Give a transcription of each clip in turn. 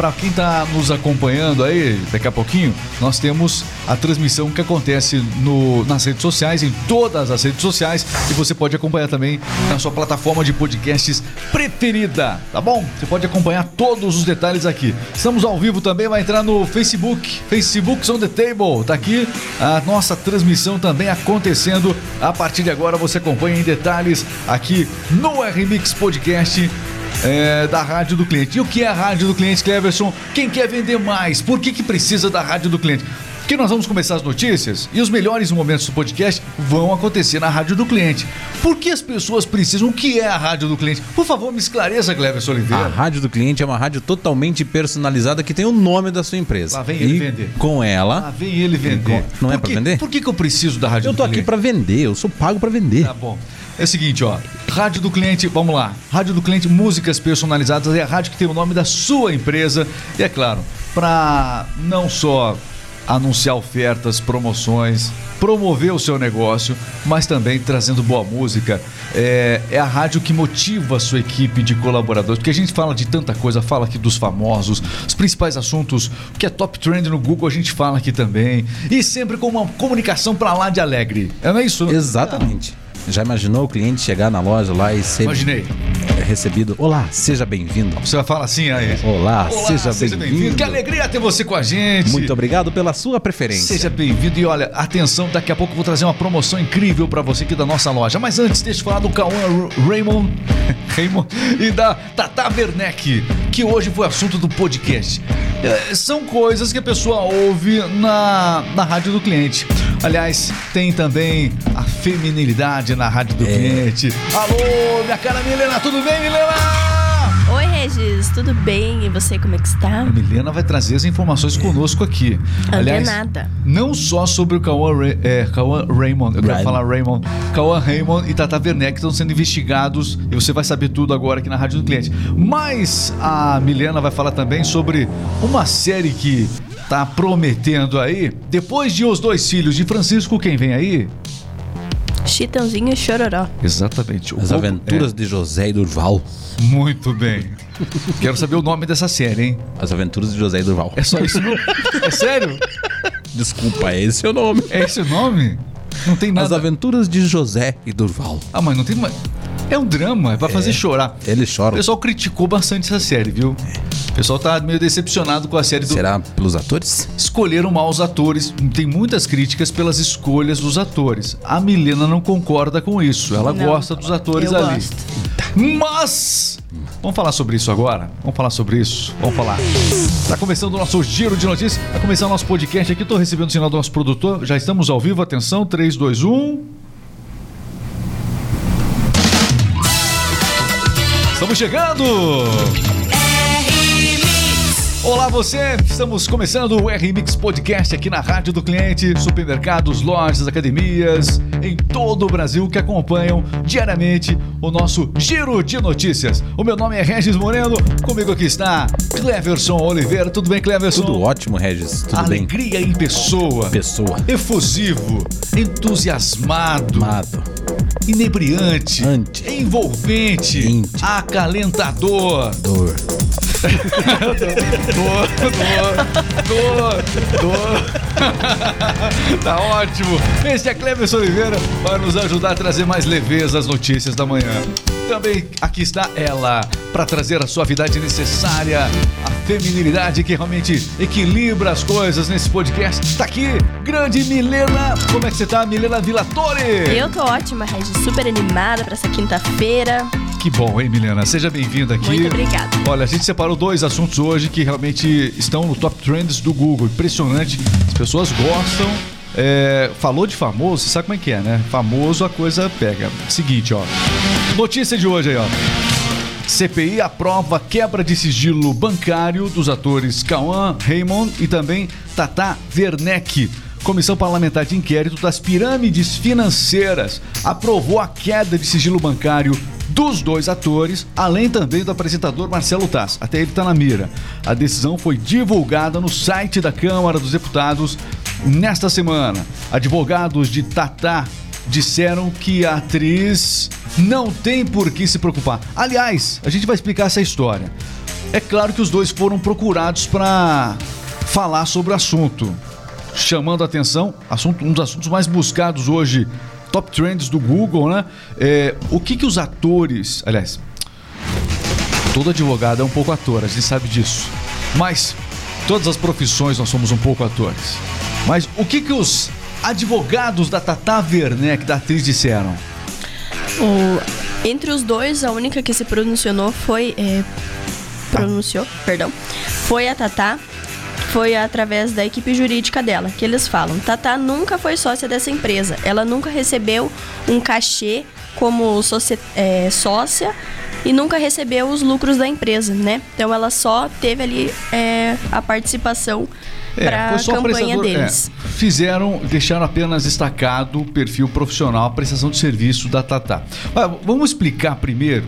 para quem está nos acompanhando aí, daqui a pouquinho, nós temos a transmissão que acontece no, nas redes sociais, em todas as redes sociais, e você pode acompanhar também na sua plataforma de podcasts preferida, tá bom? Você pode acompanhar todos os detalhes aqui. Estamos ao vivo também, vai entrar no Facebook, Facebook on the Table, tá aqui a nossa transmissão também acontecendo. A partir de agora você acompanha em detalhes aqui no RMix Podcast é, da rádio do cliente. E o que é a rádio do cliente, Cleverson? Quem quer vender mais? Por que, que precisa da rádio do cliente? Porque nós vamos começar as notícias e os melhores momentos do podcast vão acontecer na rádio do cliente. Por que as pessoas precisam? O que é a rádio do cliente? Por favor, me esclareça, Cleverson Oliveira. A rádio do cliente é uma rádio totalmente personalizada que tem o nome da sua empresa. Lá vem ele e vender. Com ela. Lá vem ele vender. Não é Por que- vender? Por que, que eu preciso da rádio Eu do tô cliente? aqui pra vender, eu sou pago pra vender. Tá bom. É o seguinte, ó. Rádio do cliente, vamos lá. Rádio do cliente, músicas personalizadas é a rádio que tem o nome da sua empresa. E é claro, para não só anunciar ofertas, promoções, promover o seu negócio, mas também trazendo boa música. É, é a rádio que motiva a sua equipe de colaboradores, porque a gente fala de tanta coisa, fala aqui dos famosos, os principais assuntos, o que é top trend no Google a gente fala aqui também, e sempre com uma comunicação pra lá de alegre. É não é isso? Exatamente. Já imaginou o cliente chegar na loja lá e ser Imaginei. recebido? Olá, seja bem-vindo. Você vai falar assim aí. Olá, Olá, seja, bem-vindo. Que alegria ter você com a gente. Muito obrigado pela sua preferência. Seja bem-vindo e olha, atenção, daqui a pouco eu vou trazer uma promoção incrível pra você aqui da nossa loja. Mas antes, deixa eu falar do Cauã Ra- Raymond, Raymond e da Tata Werneck, que hoje foi assunto do podcast. É, são coisas que a pessoa ouve na, na rádio do cliente. Aliás, tem também a feminilidade na rádio do cliente. Alô, minha cara Milena, tudo bem, Milena? Oi, Regis, tudo bem? E você, como é que está? A Milena vai trazer as informações conosco aqui. Aliás, Antenada. não só sobre o Cauã, é, Cauã Raymond, eu quero Raymond. falar Raymond, Cauã Raymond e Tata Werneck estão sendo investigados e você vai saber tudo agora aqui na Rádio do Cliente. Mas a Milena vai falar também sobre uma série que tá prometendo aí. Depois de Os Dois Filhos de Francisco, quem vem aí? Chitãozinho e Chororó. Exatamente. o As aventuras de José e Durval. é, muito bem. Quero saber o nome dessa série, hein? As aventuras de José e Durval. É só isso, não? É sério? Desculpa, esse é o nome. É esse o nome? Não tem As nada. aventuras de José e Durval. Ah, mas não tem. ma- É um drama, é pra fazer chorar. Eles O choram. pessoal criticou bastante essa série, viu? O pessoal tá meio decepcionado com a série do. Será pelos atores? Escolheram mal os atores. Tem muitas críticas pelas escolhas dos atores. A Milena não concorda com isso. Ela Não, gosta dos atores eu ali. gosto. Mas. Vamos falar sobre isso agora? Vamos falar sobre isso? Vamos falar. Tá começando o nosso giro de notícias. Tá começando o nosso podcast aqui. Tô recebendo o sinal do nosso produtor. Já estamos ao vivo. Atenção. 3, 2, 1. Estamos chegando! Olá você, estamos começando o R-Mix Podcast aqui na Rádio do Cliente, supermercados, lojas, academias, em todo o Brasil que acompanham diariamente o nosso Giro de Notícias. O meu nome é Regis Moreno, comigo aqui está Cleverson Oliveira. Tudo bem, Cleverson? Tudo ótimo, Regis. Tudo bem. Alegria em pessoa. Pessoa. Efusivo, entusiasmado, Amado. inebriante, Ante. envolvente, Íntimo. acalentador. Dor. Dor, dor, dor, dor. tá ótimo. Este é Cleverson Oliveira para nos ajudar a trazer mais leveza às notícias da manhã. Também aqui está ela para trazer a suavidade necessária, a feminilidade que realmente equilibra as coisas nesse podcast. Tá aqui, grande Milena. Como é que você tá, Milena Villatore? Eu tô ótima, Regis, super animada pra essa quinta-feira. Que bom, hein, Milena? Seja bem-vinda aqui. Muito obrigada. Olha, a gente separou dois assuntos hoje que realmente estão no top trends do Google. Impressionante. As pessoas gostam. É, falou de famoso, sabe como é que é, né? Famoso a coisa pega. Seguinte, ó. Notícia de hoje aí, ó. CPI aprova quebra de sigilo bancário dos atores Cauã Raymond e também Tata Werneck. Comissão Parlamentar de Inquérito das Pirâmides Financeiras aprovou a queda de sigilo bancário dos dois atores, além também do apresentador Marcelo Taz. Até ele está na mira. A decisão foi divulgada no site da Câmara dos Deputados nesta semana. Advogados de Tata disseram que a atriz não tem por que se preocupar. Aliás, a gente vai explicar essa história. É claro que os dois foram procurados para falar sobre o assunto, chamando a atenção, assunto, um dos assuntos mais buscados hoje, top trends do Google, né? É, o que que os atores, aliás, todo advogado é um pouco ator, a gente sabe disso, mas todas as profissões nós somos um pouco atores. Mas o que que os advogados da Tata Werneck, da atriz, disseram? O- entre os dois, a única que se pronunciou foi. é, pronunciou, perdão. Foi a Tatá. Foi através da equipe jurídica dela que eles falam. Tatá nunca foi sócia dessa empresa. Ela nunca recebeu um cachê como sócia, é, sócia e nunca recebeu os lucros da empresa, né? Então ela só teve ali é, a participação para a É, foi só campanha prestador- deles. é, fizeram, deixaram apenas destacado o perfil profissional, a prestação de serviço da. Mas vamos explicar primeiro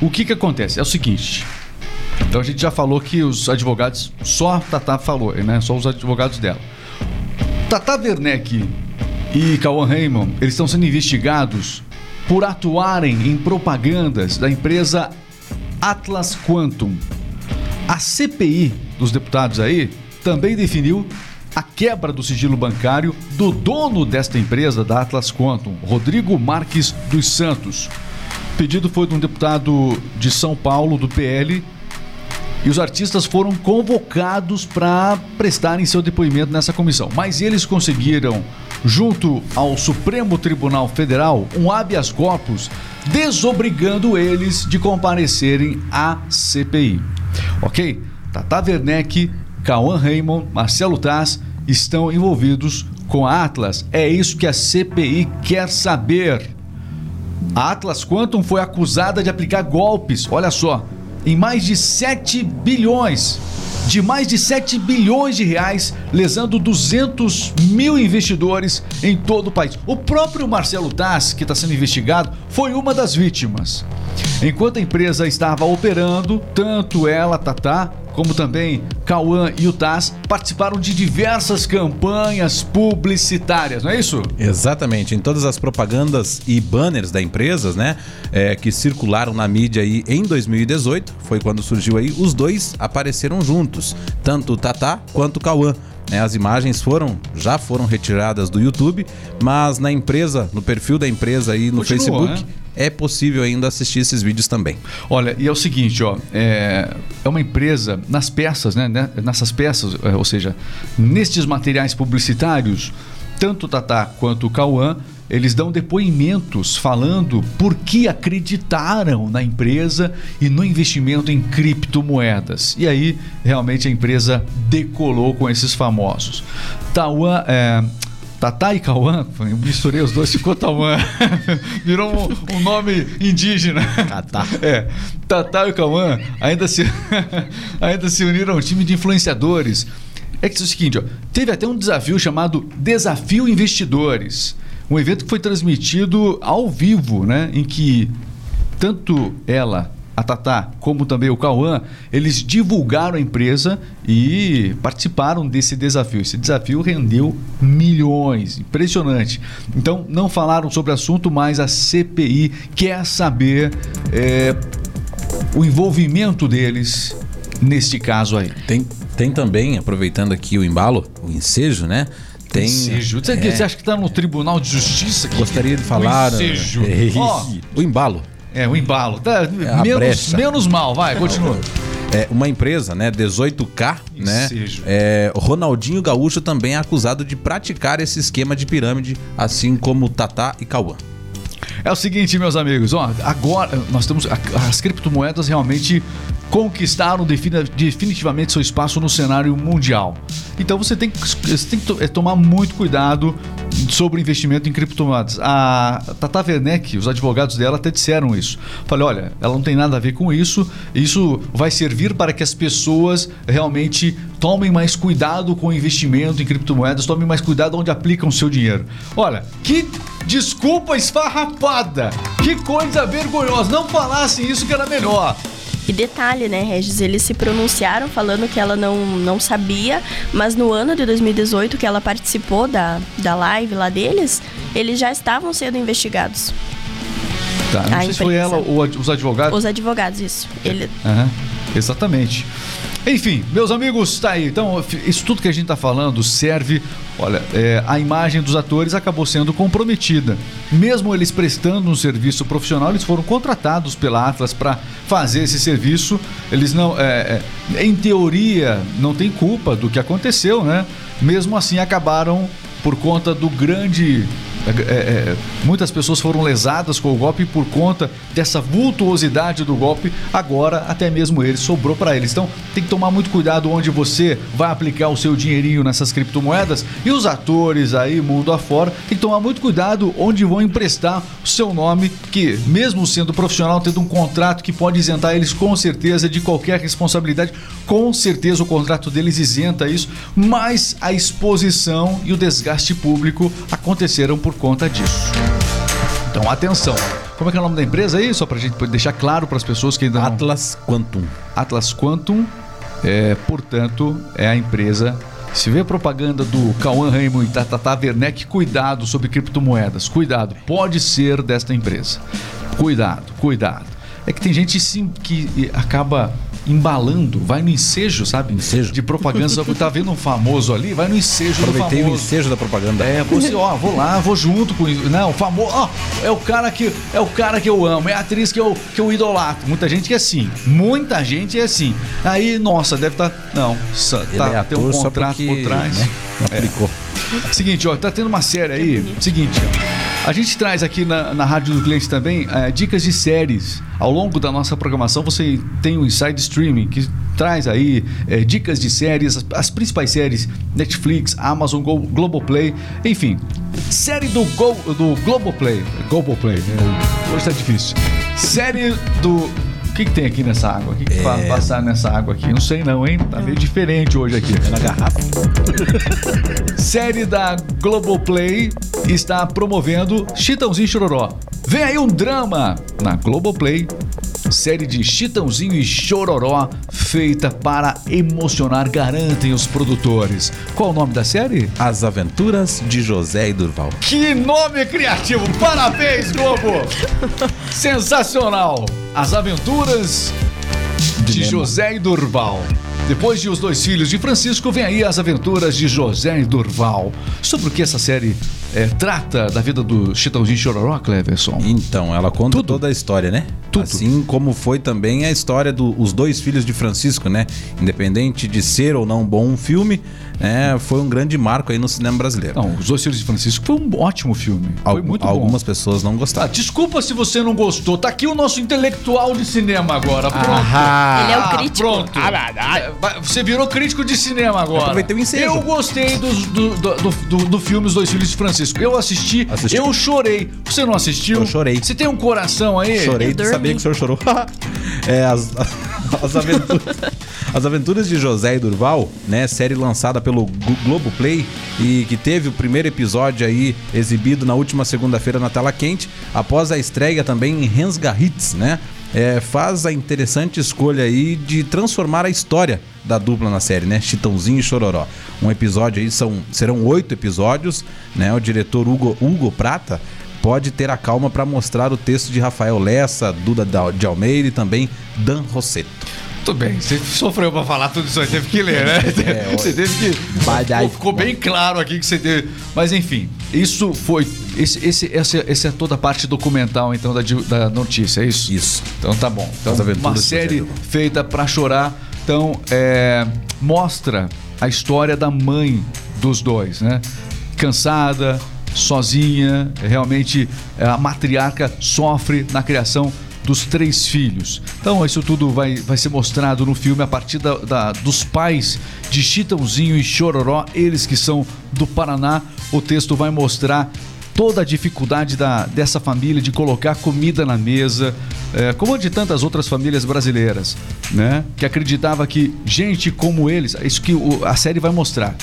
o que que acontece. É o seguinte. Então a gente já falou que os advogados, só a Tata falou, né? Só os advogados dela. Tata Werneck e Cauã Raymond, eles estão sendo investigados por atuarem em propagandas da empresa Atlas Quantum. A CPI dos deputados aí também definiu a quebra do sigilo bancário do dono desta empresa, da Atlas Quantum, Rodrigo Marques dos Santos. O pedido foi de um deputado de São Paulo, do PL, e os artistas foram convocados para prestarem seu depoimento nessa comissão. Mas eles conseguiram, junto ao Supremo Tribunal Federal, um habeas corpus desobrigando eles de comparecerem à CPI. Ok? Tata Werneck, Cauã Raymond, Marcelo Taz estão envolvidos com a Atlas. É isso que a CPI quer saber. A Atlas Quantum foi acusada de aplicar golpes, olha só, em mais de 7 bilhões, de mais de 7 bilhões de reais, lesando 200 mil investidores em todo o país. O próprio Marcelo Taz, que está sendo investigado, foi uma das vítimas. Enquanto a empresa estava operando, tanto ela, Tatá, como também Cauã e o Taz participaram de diversas campanhas publicitárias, não é isso? Exatamente, em todas as propagandas e banners da empresa, né, é, que circularam na mídia aí em 2018, foi quando surgiu aí, os dois apareceram juntos, tanto o Tatá quanto o Cauã. né, as imagens foram, já foram retiradas do YouTube, mas na empresa, no perfil da empresa aí no Continua, Facebook, né? É possível ainda assistir esses vídeos também. Olha, e é o seguinte, ó, é, é uma empresa nas peças, né, né, nessas peças, é, ou seja, nestes materiais publicitários, tanto o Tatá quanto o Cauã, eles dão depoimentos falando por que acreditaram na empresa e no investimento em criptomoedas. E aí, realmente, a empresa decolou com esses famosos. Tauã, é, Tatá e Cauã, eu misturei os dois, ficou Tauã. Virou um, um nome indígena. Tatá. É, Tatá e Cauã ainda se, ainda se uniram a um time de influenciadores. É que é o seguinte, ó, teve até um desafio chamado Desafio Investidores. Um evento que foi transmitido ao vivo, né? Em que tanto ela, a Tatá, como também o Cauã, eles divulgaram a empresa e participaram desse desafio. Esse desafio rendeu milhões, impressionante. Então, não falaram sobre o assunto, mas a CPI quer saber é, o envolvimento deles neste caso aí. Tem, tem também, aproveitando aqui o embalo, o ensejo, né? Tem. Ensejo. Você, é, você acha que está no Tribunal de Justiça? aqui? Gostaria de falar. O ensejo. É, Ó, o embalo. É, o embalo. Tá, a menos, menos mal, vai, continua. É, uma empresa, né, 18K, né? É, Ronaldinho Gaúcho também é acusado de praticar esse esquema de pirâmide, assim como Tatá e Cauã. É o seguinte, meus amigos, ó, agora nós temos as criptomoedas realmente conquistaram defini- definitivamente seu espaço no cenário mundial. Então você tem que, você tem que é, tomar muito cuidado sobre investimento em criptomoedas. A Tata Werneck, os advogados dela até disseram isso. Falei, olha, ela não tem nada a ver com isso. Isso vai servir para que as pessoas realmente tomem mais cuidado com o investimento em criptomoedas, tomem mais cuidado onde aplicam o seu dinheiro. Olha, que desculpa esfarrapada! Que coisa vergonhosa! Não falassem isso que era melhor. E detalhe, né, Regis? Eles se pronunciaram falando que ela não, não sabia, mas no ano de 2018 que ela participou da, da live lá deles, eles já estavam sendo investigados. Tá, não A sei se foi ela ou os advogados. Os advogados, isso. Ele, Aham. Exatamente. Enfim, meus amigos, tá aí. Então, isso tudo que a gente tá falando serve. Olha, é, a imagem dos atores acabou sendo comprometida. Mesmo eles prestando um serviço profissional, eles foram contratados pela Atlas para fazer esse serviço. Eles não, é, é, em teoria, não tem culpa do que aconteceu, né? Mesmo assim, acabaram por conta do grande é, é, é, muitas pessoas foram lesadas com o golpe por conta dessa vultuosidade do golpe. Agora, até mesmo ele sobrou para eles. Então, tem que tomar muito cuidado onde você vai aplicar o seu dinheirinho nessas criptomoedas. E os atores aí, mundo afora, tem que tomar muito cuidado onde vão emprestar o seu nome, que, mesmo sendo profissional, tendo um contrato que pode isentar eles com certeza de qualquer responsabilidade. Com certeza o contrato deles isenta isso, mas a exposição e o desgaste público aconteceram por conta disso. Então, atenção. Como é que é o nome da empresa aí? Só pra gente deixar claro para as pessoas que ainda não... Atlas Quantum. Atlas Quantum, é, portanto, é a empresa. Se vê propaganda do Cauã Raymond e Tata Werneck, cuidado sobre criptomoedas. Cuidado, pode ser desta empresa. Cuidado, cuidado. É que tem gente sim que acaba embalando, vai no ensejo, sabe? Ensejo. De propaganda. Só que tá vendo um famoso ali, vai no ensejo Aproveitei do famoso. o ensejo da propaganda. É, você, ó, vou lá, vou junto com isso. Não, o famoso, ó, é o cara que é o cara que eu amo, é a atriz que eu, que eu idolatro. Muita gente que é assim, muita gente é assim. Aí, nossa, deve estar, tá, não, tá, é tem um contrato porque, por trás. Né, aplicou. É. Seguinte, ó, tá tendo uma série aí. Seguinte, ó. A gente traz aqui na, na Rádio do Cliente também é, dicas de séries. Ao longo da nossa programação, você tem o Inside Streaming, que traz aí é, dicas de séries, as, as, principais séries Netflix, Amazon, Go, Globoplay, enfim. Série do, Go, do Globoplay. Globoplay, é, hoje tá difícil. Série do que, que tem aqui nessa água? O que, que é... passar nessa água aqui? Não sei não, hein? Tá meio diferente hoje aqui. É na garrafa. Série da Globoplay está promovendo Chitãozinho Chororó. Vem aí um drama na Globoplay série de Chitãozinho e Chororó, feita para emocionar, garantem os produtores. Qual o nome da série? As Aventuras de José e Durval. Que nome criativo! Parabéns, Globo! Sensacional! As Aventuras de, de José e Durval. Depois de Os Dois Filhos de Francisco, vem aí as aventuras de José e Durval. Sobre o que essa série é, trata da vida do Chitãozinho Chororó, Cleverson? Então, ela conta Tudo. toda a história, né? Tudo. Assim como foi também a história dos do, dois filhos de Francisco, né? Independente de ser ou não bom um filme, é, foi um grande marco aí no cinema brasileiro. Não, Os Dois Filhos de Francisco foi um ótimo filme. Foi muito bom. Algumas pessoas não gostaram. Ah, desculpa se você não gostou. Tá aqui o nosso intelectual de cinema agora. Pronto. Ah, Ele é o crítico. pronto. Ah, você virou crítico de cinema agora. Aproveitei o ensejo. Eu gostei do, do, do, do, do filme Os Dois Filhos de Francisco. Eu assisti, assisti, eu chorei. Você não assistiu? Eu chorei. Você tem um coração aí? Chorei de saber que o senhor chorou. é, as, as aventuras... As Aventuras de José e Durval, né, série lançada pelo Globoplay e que teve o primeiro episódio aí exibido na última segunda-feira na tela quente, após a estreia também em Hits, né? É, faz a interessante escolha aí de transformar a história da dupla na série, né? Chitãozinho e Chororó. Um episódio aí são serão oito episódios, né? O diretor Hugo, Hugo Prata pode ter a calma para mostrar o texto de Rafael Lessa, Duda de Almeida e também Dan Rosseto. Tudo bem, você sofreu pra falar tudo isso aí, teve que ler, né? É, você teve que. Aí, ficou bem claro aqui que você teve. Mas enfim, isso foi. Esse, esse, esse, esse é toda a parte documental, então, da, da notícia, é isso? Isso. Então tá bom. Então, uma série feita pra chorar. Então, é, mostra a história da mãe dos dois, né? Cansada, sozinha, realmente a matriarca sofre na criação dos três filhos. Então, isso tudo vai, vai ser mostrado no filme a partir da, da, dos pais de Chitãozinho e Chororó, eles que são do Paraná. O texto vai mostrar toda a dificuldade da, dessa família de colocar comida na mesa, é, como de tantas outras famílias brasileiras, né? Que acreditava que gente como eles, é isso que o, a série vai mostrar.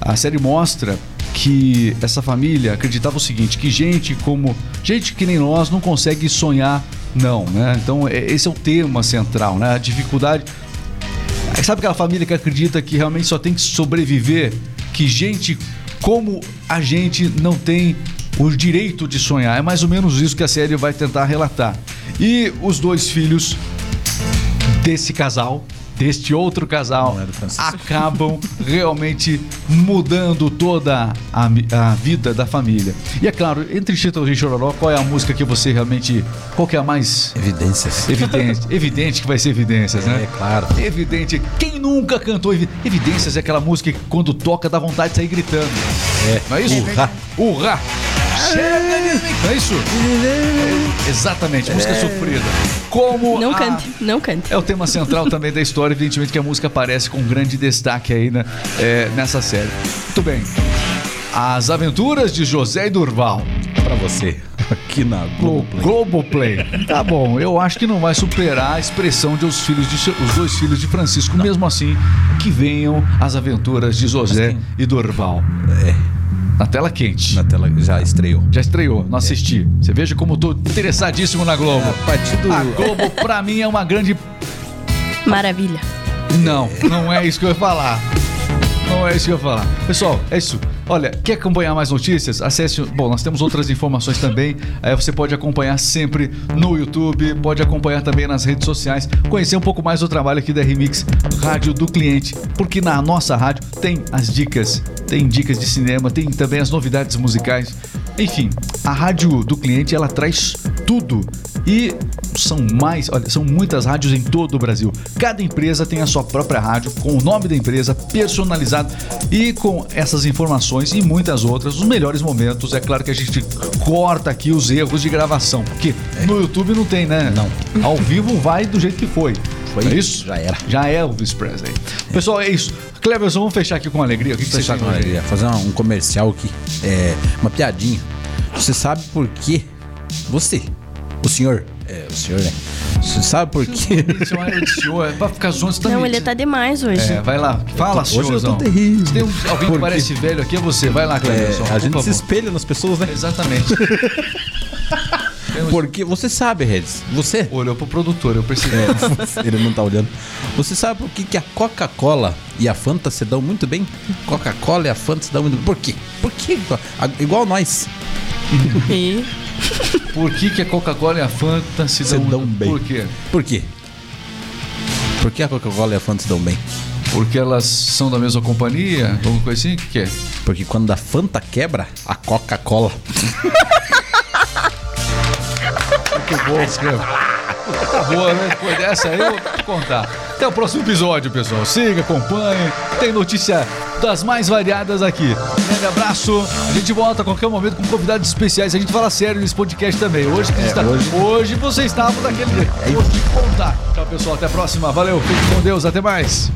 A série mostra que essa família acreditava o seguinte, que gente como gente que nem nós não consegue sonhar não, né? Então é, esse é o tema central, né? A dificuldade. Sabe aquela família que acredita que realmente só tem que sobreviver, que gente como a gente não tem o direito de sonhar. É mais ou menos isso que a série vai tentar relatar. E os dois filhos desse casal, deste outro casal é acabam realmente mudando toda a, a vida da família. E é claro, entre Chitãozinho e Chororó, qual é a música que você realmente. Qual que é a mais Evidências. evidente? evidente que vai ser evidências, né? É, claro. Evidente. Quem nunca cantou Evi- Evidências? É aquela música que quando toca dá vontade de sair gritando. É. Não é isso? Urra. Urra! Chega é isso? É, exatamente, música sofrida. Como Não a- cante, não cante. é o tema central também da história, evidentemente que a música aparece com grande destaque aí né, é, nessa série. Muito bem. As Aventuras de José e Durval. Pra você. Aqui na Glo- Globoplay. Globoplay. Tá bom, eu acho que não vai superar a expressão de os, filhos de, os dois filhos de Francisco, mesmo assim, que venham as aventuras de José quem- e Durval. É, Na tela quente. na tela já estreou. Já estreou, não assisti. Você veja como eu tô interessadíssimo na Globo. A partir do. A Globo, pra mim, é uma grande Maravilha. Não, não é isso que eu ia falar. Não é isso que eu ia falar. Pessoal, é isso. Olha, quer acompanhar mais notícias? Acesse. Bom, nós temos outras informações também. Aí você pode acompanhar sempre no YouTube, pode acompanhar também nas redes sociais, conhecer um pouco mais do trabalho aqui da Remix Rádio do Cliente, porque na nossa rádio tem as dicas, tem dicas de cinema, tem também as novidades musicais. Enfim, a rádio do cliente ela traz tudo e são mais, olha, são muitas rádios em todo o Brasil. Cada empresa tem a sua própria rádio com o nome da empresa personalizado e com essas informações e muitas outras, os melhores momentos. É claro que a gente corta aqui os erros de gravação, porque no YouTube não tem, né? Não. Ao vivo vai do jeito que foi. Foi, é isso? já era. Já é Elvis Presley. Pessoal, é isso. Cleverson, vamos fechar aqui com alegria. O que, que Fechar com alegria. Fazer um, um comercial aqui. É, uma piadinha. Você sabe por que você, o senhor, é, o senhor, né? Você sabe por Isso é um senhor, é pra ficar zoando, você tá Não, ele tá demais hoje. É, vai lá. Fala, Hoje eu tô terrível. Se tem um- alguém que quê? parece velho aqui, é você. Vai lá, é, Cleverson. a gente se espelha nas pessoas, né? Exatamente. Porque você sabe, Regis. Você. Olhou pro produtor, eu percebi. Ele não tá olhando. Você sabe por que, que a Coca-Cola e a Fanta se dão muito bem? Coca-Cola e a Fanta se dão muito bem. Por quê? Por quê? Igual nós. E Por que, que a Coca-Cola e a Fanta se Se dão, dão bem. Por quê? Por quê? Por que a Coca-Cola e a Fanta se dão bem? Porque elas são da mesma companhia? Alguma coisa assim? O que, que é? Porque quando a Fanta quebra, a Coca-Cola. Muito bom, boa, né? Depois dessa aí eu vou contar. Até o próximo episódio, pessoal. Siga, acompanhe. Tem notícia das mais variadas aqui. Grande abraço. A gente volta a qualquer momento com convidados especiais. A gente fala sério nesse podcast também. Hoje, que a gente tá- hoje- hoje você estava daquele jeito. Vou te contar. Tchau, pessoal. Até a próxima. Valeu. Fique com Deus. Até mais.